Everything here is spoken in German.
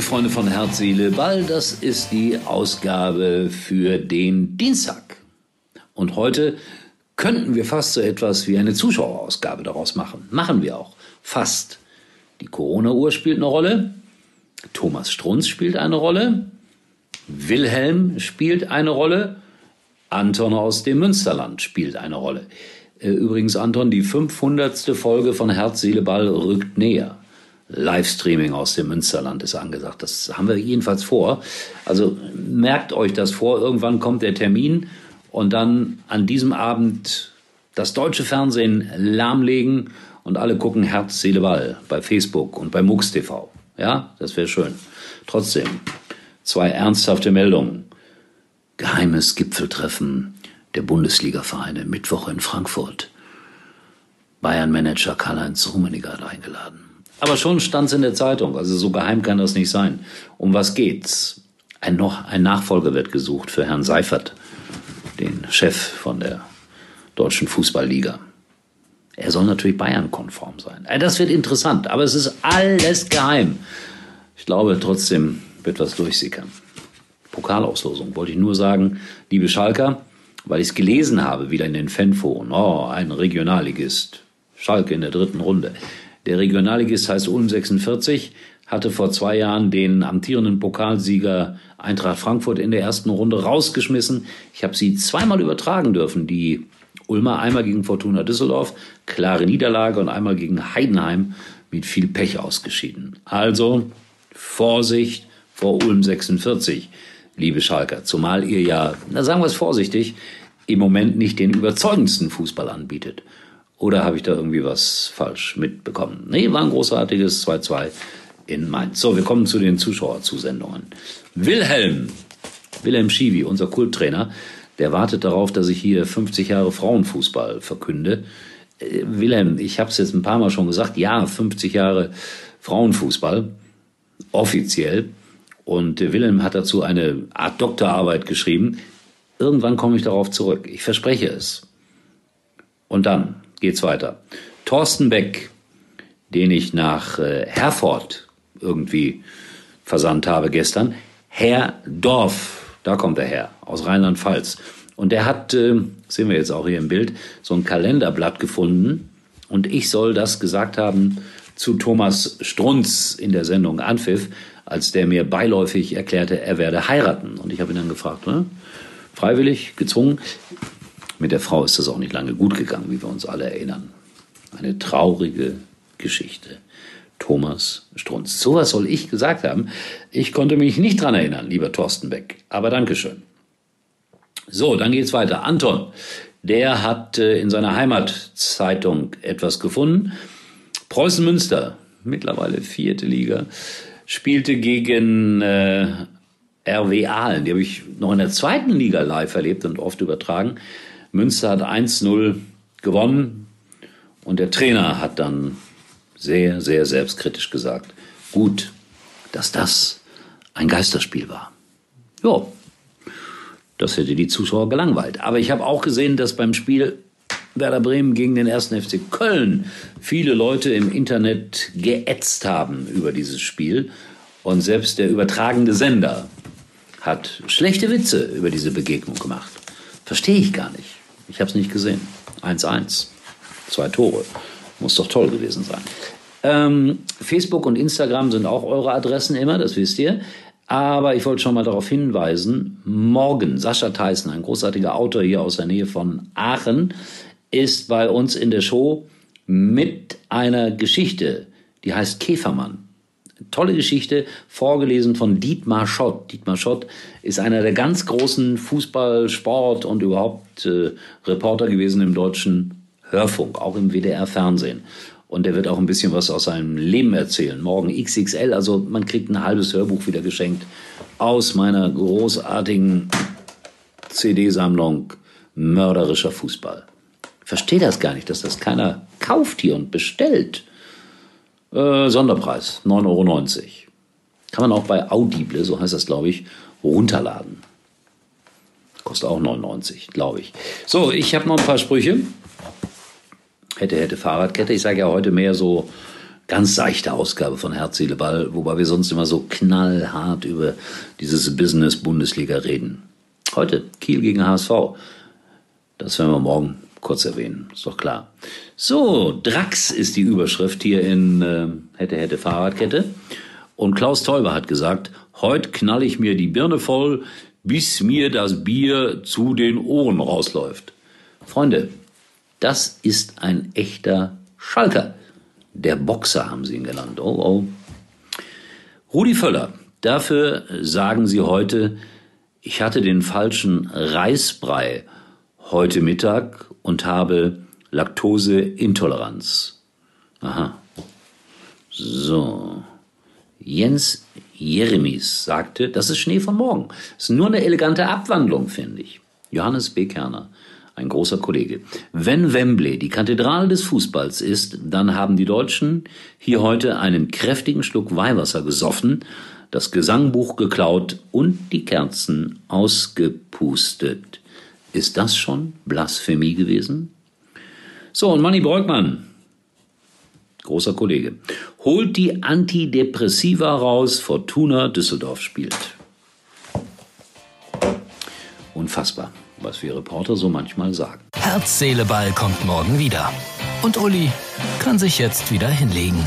liebe Freunde von Herz, Seele, Ball, das ist die Ausgabe für den Dienstag. Und heute könnten wir fast so etwas wie eine Zuschauerausgabe daraus machen. Machen wir auch. Fast. Die Corona-Uhr spielt eine Rolle. Thomas Strunz spielt eine Rolle. Wilhelm spielt eine Rolle. Anton aus dem Münsterland spielt eine Rolle. Äh, übrigens, Anton, die 500. Folge von Herz, Seele, Ball rückt näher. Livestreaming aus dem Münsterland ist angesagt. Das haben wir jedenfalls vor. Also merkt euch das vor. Irgendwann kommt der Termin und dann an diesem Abend das deutsche Fernsehen lahmlegen und alle gucken Herz, Seele, Ball bei Facebook und bei MUX TV. Ja, das wäre schön. Trotzdem, zwei ernsthafte Meldungen. Geheimes Gipfeltreffen der Bundesliga-Vereine Mittwoch in Frankfurt. Bayern-Manager Karl-Heinz Rummenigge hat eingeladen. Aber schon stand es in der Zeitung, also so geheim kann das nicht sein. Um was geht's? Ein, noch, ein Nachfolger wird gesucht für Herrn Seifert, den Chef von der Deutschen Fußballliga. Er soll natürlich Bayern-konform sein. Äh, das wird interessant, aber es ist alles geheim. Ich glaube trotzdem wird was durchsickern. Pokalauslosung wollte ich nur sagen, liebe Schalker, weil ich es gelesen habe, wieder in den Fanforen. Oh, ein Regionalligist. Schalke in der dritten Runde. Der Regionalligist heißt Ulm 46, hatte vor zwei Jahren den amtierenden Pokalsieger Eintracht Frankfurt in der ersten Runde rausgeschmissen. Ich habe sie zweimal übertragen dürfen, die Ulmer einmal gegen Fortuna Düsseldorf, klare Niederlage und einmal gegen Heidenheim mit viel Pech ausgeschieden. Also Vorsicht vor Ulm 46, liebe Schalker, zumal ihr ja, na sagen wir es vorsichtig, im Moment nicht den überzeugendsten Fußball anbietet. Oder habe ich da irgendwie was falsch mitbekommen? Nee, war ein großartiges 2-2 in Mainz. So, wir kommen zu den Zuschauerzusendungen. Wilhelm, Wilhelm Schiwi, unser Kulttrainer, der wartet darauf, dass ich hier 50 Jahre Frauenfußball verkünde. Äh, Wilhelm, ich habe es jetzt ein paar Mal schon gesagt, ja, 50 Jahre Frauenfußball, offiziell. Und Wilhelm hat dazu eine Art Doktorarbeit geschrieben. Irgendwann komme ich darauf zurück. Ich verspreche es. Und dann geht's weiter. Thorsten Beck, den ich nach äh, Herford irgendwie versandt habe gestern. Herr Dorf, da kommt er her, aus Rheinland-Pfalz. Und der hat, äh, sehen wir jetzt auch hier im Bild, so ein Kalenderblatt gefunden. Und ich soll das gesagt haben zu Thomas Strunz in der Sendung Anpfiff, als der mir beiläufig erklärte, er werde heiraten. Und ich habe ihn dann gefragt, ne? freiwillig, gezwungen. Mit der Frau ist das auch nicht lange gut gegangen, wie wir uns alle erinnern. Eine traurige Geschichte. Thomas Strunz. So was soll ich gesagt haben. Ich konnte mich nicht dran erinnern, lieber Thorsten Beck. Aber Dankeschön. So, dann geht's weiter. Anton, der hat äh, in seiner Heimatzeitung etwas gefunden. Preußen Münster, mittlerweile vierte Liga, spielte gegen äh, RW Aalen. Die habe ich noch in der zweiten Liga live erlebt und oft übertragen. Münster hat 1-0 gewonnen und der Trainer hat dann sehr, sehr selbstkritisch gesagt, gut, dass das ein Geisterspiel war. Ja, das hätte die Zuschauer gelangweilt. Aber ich habe auch gesehen, dass beim Spiel Werder Bremen gegen den 1. FC Köln viele Leute im Internet geätzt haben über dieses Spiel. Und selbst der übertragende Sender hat schlechte Witze über diese Begegnung gemacht. Verstehe ich gar nicht. Ich habe es nicht gesehen. 1-1. Zwei Tore. Muss doch toll gewesen sein. Ähm, Facebook und Instagram sind auch eure Adressen immer, das wisst ihr. Aber ich wollte schon mal darauf hinweisen, morgen, Sascha Theissen, ein großartiger Autor hier aus der Nähe von Aachen, ist bei uns in der Show mit einer Geschichte, die heißt Käfermann tolle Geschichte, vorgelesen von Dietmar Schott. Dietmar Schott ist einer der ganz großen Fußball-, Sport- und überhaupt äh, Reporter gewesen im deutschen Hörfunk, auch im WDR-Fernsehen. Und er wird auch ein bisschen was aus seinem Leben erzählen. Morgen XXL, also man kriegt ein halbes Hörbuch wieder geschenkt aus meiner großartigen CD-Sammlung Mörderischer Fußball. Ich verstehe das gar nicht, dass das keiner kauft hier und bestellt. Äh, Sonderpreis, 9,90 Euro. Kann man auch bei Audible, so heißt das, glaube ich, runterladen. Kostet auch 99, glaube ich. So, ich habe noch ein paar Sprüche. Hätte, hätte, Fahrradkette. Ich sage ja heute mehr so ganz seichte Ausgabe von Herz, Seele, Ball, wobei wir sonst immer so knallhart über dieses Business-Bundesliga reden. Heute Kiel gegen HSV. Das werden wir morgen kurz erwähnen, ist doch klar. So, Drax ist die Überschrift hier in äh, Hätte, Hätte, Fahrradkette. Und Klaus Teuber hat gesagt, heute knall ich mir die Birne voll, bis mir das Bier zu den Ohren rausläuft. Freunde, das ist ein echter Schalker. Der Boxer haben sie ihn genannt. Oh, oh. Rudi Völler, dafür sagen sie heute, ich hatte den falschen Reisbrei heute Mittag und habe Laktoseintoleranz. Aha. So. Jens Jeremies sagte, das ist Schnee von morgen. Das ist nur eine elegante Abwandlung, finde ich. Johannes B. Kerner, ein großer Kollege. Wenn Wembley die Kathedrale des Fußballs ist, dann haben die Deutschen hier heute einen kräftigen Schluck Weihwasser gesoffen, das Gesangbuch geklaut und die Kerzen ausgepustet. Ist das schon Blasphemie gewesen? So, und Manny Breukmann, großer Kollege, holt die Antidepressiva raus, Fortuna Düsseldorf spielt. Unfassbar, was wir Reporter so manchmal sagen. Herz, Seele, Ball kommt morgen wieder. Und Uli kann sich jetzt wieder hinlegen.